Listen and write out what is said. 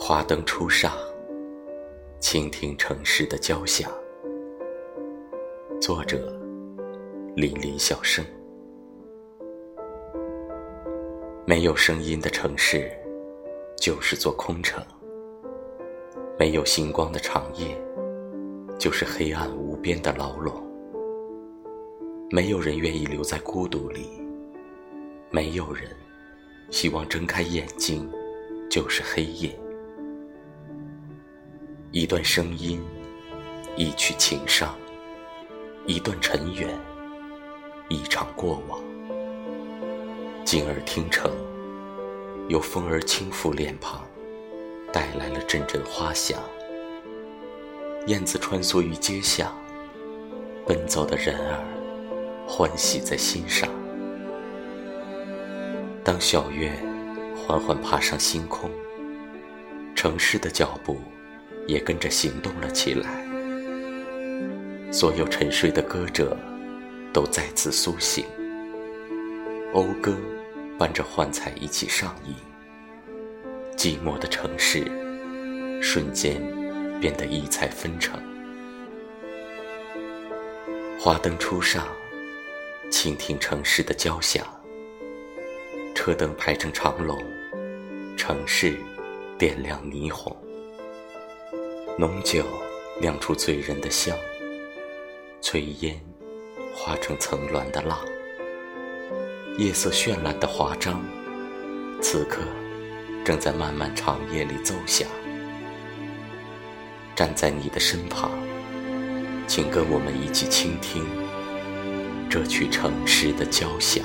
花灯初上，倾听城市的交响。作者：林林小生。没有声音的城市，就是座空城；没有星光的长夜，就是黑暗无边的牢笼。没有人愿意留在孤独里，没有人希望睁开眼睛就是黑夜。一段声音，一曲情伤，一段尘缘，一场过往。静耳听成，有风儿轻拂脸庞，带来了阵阵花香。燕子穿梭于街巷，奔走的人儿欢喜在心上。当小月缓缓爬上星空，城市的脚步也跟着行动了起来。所有沉睡的歌者都再次苏醒，讴歌。伴着幻彩一起上映，寂寞的城市瞬间变得异彩纷呈。花灯初上，倾听城市的交响。车灯排成长龙，城市点亮霓虹。浓酒酿出醉人的香，炊烟化成层峦的浪。夜色绚烂的华章，此刻正在漫漫长夜里奏响。站在你的身旁，请跟我们一起倾听这曲城市的交响。